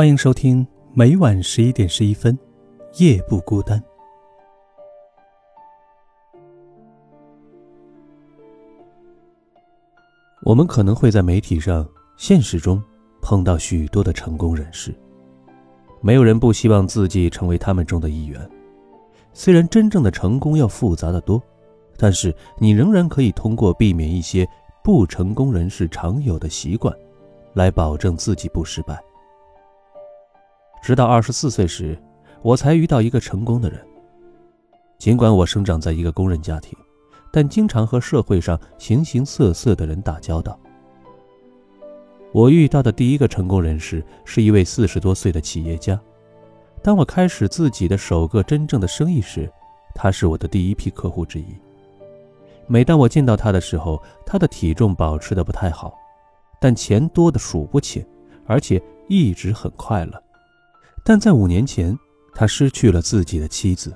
欢迎收听每晚十一点十一分，夜不孤单。我们可能会在媒体上、现实中碰到许多的成功人士，没有人不希望自己成为他们中的一员。虽然真正的成功要复杂的多，但是你仍然可以通过避免一些不成功人士常有的习惯，来保证自己不失败。直到二十四岁时，我才遇到一个成功的人。尽管我生长在一个工人家庭，但经常和社会上形形色色的人打交道。我遇到的第一个成功人士是一位四十多岁的企业家。当我开始自己的首个真正的生意时，他是我的第一批客户之一。每当我见到他的时候，他的体重保持的不太好，但钱多的数不清，而且一直很快乐。但在五年前，他失去了自己的妻子，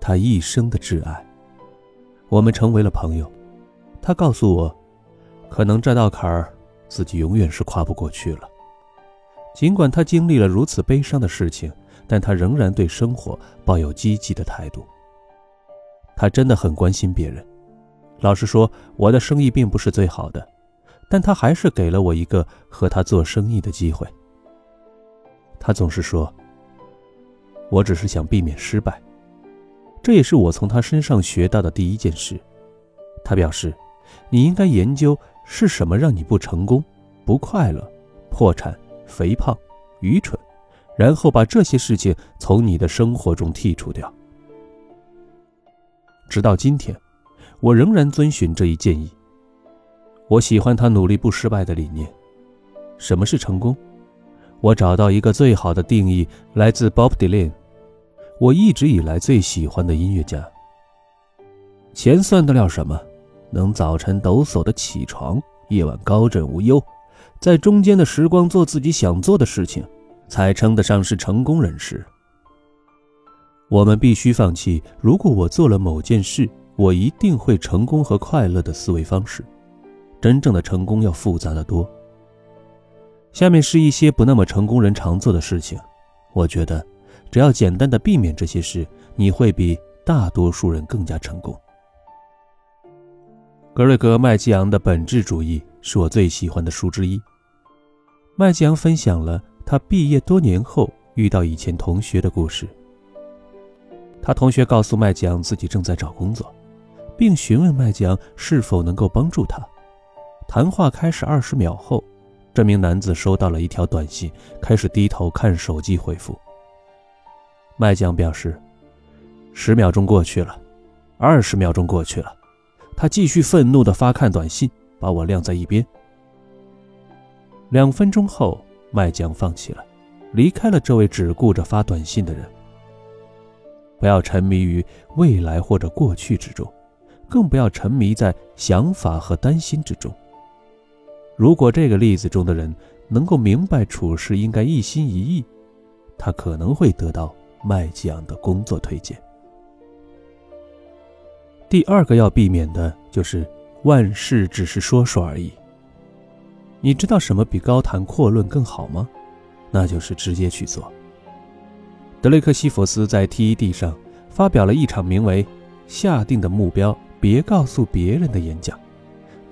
他一生的挚爱。我们成为了朋友。他告诉我，可能这道坎儿自己永远是跨不过去了。尽管他经历了如此悲伤的事情，但他仍然对生活抱有积极的态度。他真的很关心别人。老实说，我的生意并不是最好的，但他还是给了我一个和他做生意的机会。他总是说：“我只是想避免失败。”这也是我从他身上学到的第一件事。他表示：“你应该研究是什么让你不成功、不快乐、破产、肥胖、愚蠢，然后把这些事情从你的生活中剔除掉。”直到今天，我仍然遵循这一建议。我喜欢他努力不失败的理念。什么是成功？我找到一个最好的定义，来自 Bob Dylan，我一直以来最喜欢的音乐家。钱算得了什么？能早晨抖擞的起床，夜晚高枕无忧，在中间的时光做自己想做的事情，才称得上是成功人士。我们必须放弃“如果我做了某件事，我一定会成功和快乐”的思维方式。真正的成功要复杂的多。下面是一些不那么成功人常做的事情，我觉得，只要简单的避免这些事，你会比大多数人更加成功。格瑞格·麦基昂的本质主义是我最喜欢的书之一。麦基昂分享了他毕业多年后遇到以前同学的故事。他同学告诉麦基昂自己正在找工作，并询问麦基昂是否能够帮助他。谈话开始二十秒后。这名男子收到了一条短信，开始低头看手机回复。麦将表示，十秒钟过去了，二十秒钟过去了，他继续愤怒地发看短信，把我晾在一边。两分钟后，麦将放弃了，离开了这位只顾着发短信的人。不要沉迷于未来或者过去之中，更不要沉迷在想法和担心之中。如果这个例子中的人能够明白处事应该一心一意，他可能会得到麦吉昂的工作推荐。第二个要避免的就是万事只是说说而已。你知道什么比高谈阔论更好吗？那就是直接去做。德雷克西佛斯在 TED 上发表了一场名为“下定的目标别告诉别人”的演讲。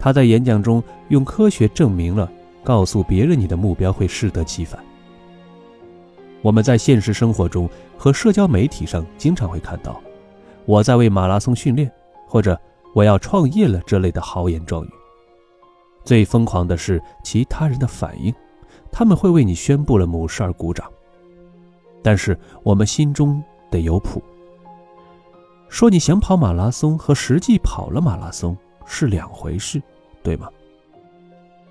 他在演讲中用科学证明了，告诉别人你的目标会适得其反。我们在现实生活中和社交媒体上经常会看到“我在为马拉松训练”或者“我要创业了”这类的豪言壮语。最疯狂的是其他人的反应，他们会为你宣布了某事而鼓掌。但是我们心中得有谱，说你想跑马拉松和实际跑了马拉松是两回事。对吗？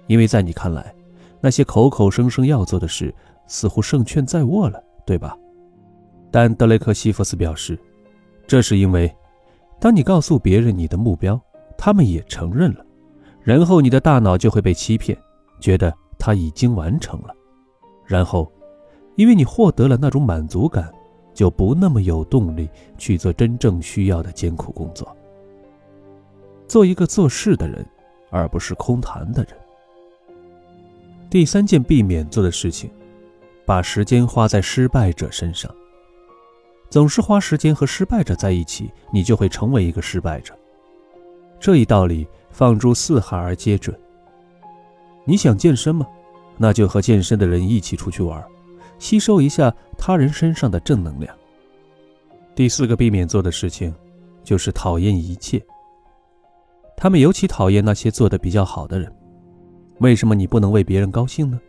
因为在你看来，那些口口声声要做的事，似乎胜券在握了，对吧？但德雷克西弗斯表示，这是因为，当你告诉别人你的目标，他们也承认了，然后你的大脑就会被欺骗，觉得他已经完成了，然后，因为你获得了那种满足感，就不那么有动力去做真正需要的艰苦工作。做一个做事的人。而不是空谈的人。第三件避免做的事情，把时间花在失败者身上。总是花时间和失败者在一起，你就会成为一个失败者。这一道理放诸四海而皆准。你想健身吗？那就和健身的人一起出去玩，吸收一下他人身上的正能量。第四个避免做的事情，就是讨厌一切。他们尤其讨厌那些做的比较好的人。为什么你不能为别人高兴呢？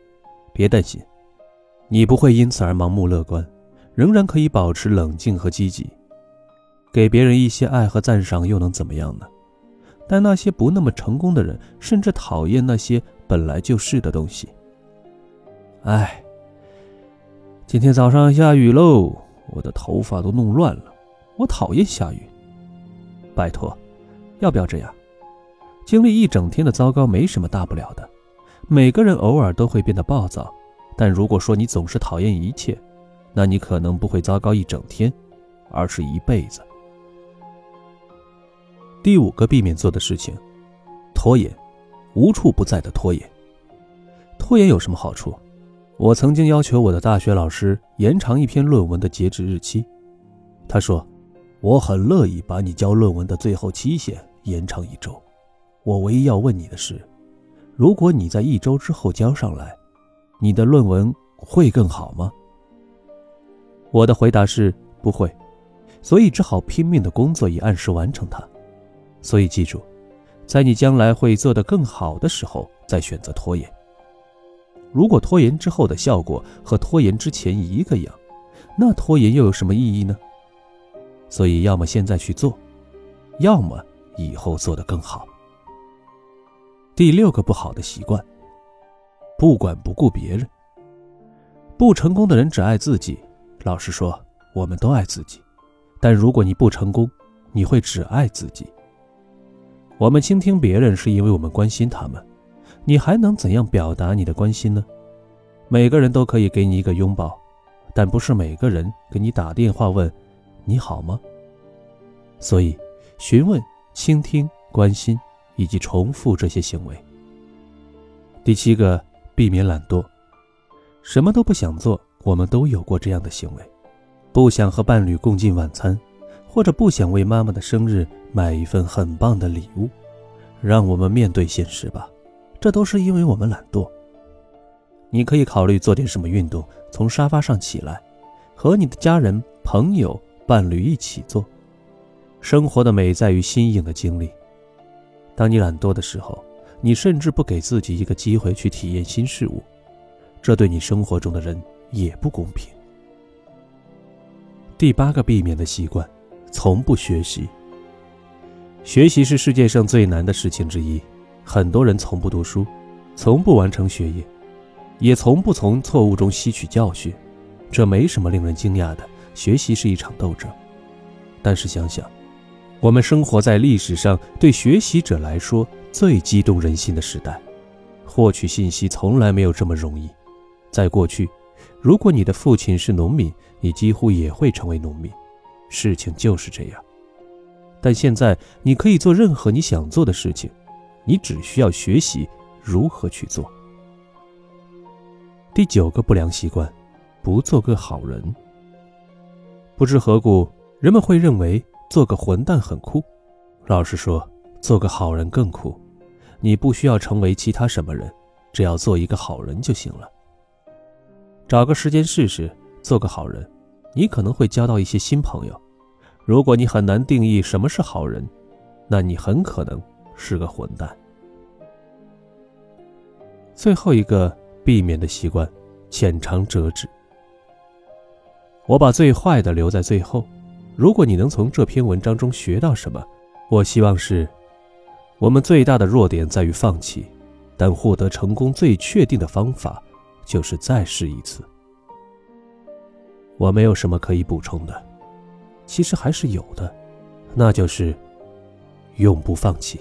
别担心，你不会因此而盲目乐观。仍然可以保持冷静和积极，给别人一些爱和赞赏又能怎么样呢？但那些不那么成功的人，甚至讨厌那些本来就是的东西。哎，今天早上下雨喽，我的头发都弄乱了。我讨厌下雨。拜托，要不要这样？经历一整天的糟糕没什么大不了的。每个人偶尔都会变得暴躁，但如果说你总是讨厌一切，那你可能不会糟糕一整天，而是一辈子。第五个避免做的事情，拖延，无处不在的拖延。拖延有什么好处？我曾经要求我的大学老师延长一篇论文的截止日期，他说：“我很乐意把你交论文的最后期限延长一周。我唯一要问你的是，如果你在一周之后交上来，你的论文会更好吗？”我的回答是不会，所以只好拼命的工作以按时完成它。所以记住，在你将来会做得更好的时候再选择拖延。如果拖延之后的效果和拖延之前一个样，那拖延又有什么意义呢？所以要么现在去做，要么以后做得更好。第六个不好的习惯，不管不顾别人。不成功的人只爱自己。老实说，我们都爱自己，但如果你不成功，你会只爱自己。我们倾听别人是因为我们关心他们，你还能怎样表达你的关心呢？每个人都可以给你一个拥抱，但不是每个人给你打电话问你好吗？所以，询问、倾听、关心以及重复这些行为。第七个，避免懒惰，什么都不想做。我们都有过这样的行为，不想和伴侣共进晚餐，或者不想为妈妈的生日买一份很棒的礼物。让我们面对现实吧，这都是因为我们懒惰。你可以考虑做点什么运动，从沙发上起来，和你的家人、朋友、伴侣一起做。生活的美在于新颖的经历。当你懒惰的时候，你甚至不给自己一个机会去体验新事物，这对你生活中的人。也不公平。第八个避免的习惯，从不学习。学习是世界上最难的事情之一，很多人从不读书，从不完成学业，也从不从错误中吸取教训。这没什么令人惊讶的，学习是一场斗争。但是想想，我们生活在历史上对学习者来说最激动人心的时代，获取信息从来没有这么容易。在过去。如果你的父亲是农民，你几乎也会成为农民，事情就是这样。但现在你可以做任何你想做的事情，你只需要学习如何去做。第九个不良习惯，不做个好人。不知何故，人们会认为做个混蛋很酷。老实说，做个好人更酷。你不需要成为其他什么人，只要做一个好人就行了。找个时间试试做个好人，你可能会交到一些新朋友。如果你很难定义什么是好人，那你很可能是个混蛋。最后一个避免的习惯，浅尝辄止。我把最坏的留在最后。如果你能从这篇文章中学到什么，我希望是：我们最大的弱点在于放弃，但获得成功最确定的方法。就是再试一次。我没有什么可以补充的，其实还是有的，那就是永不放弃。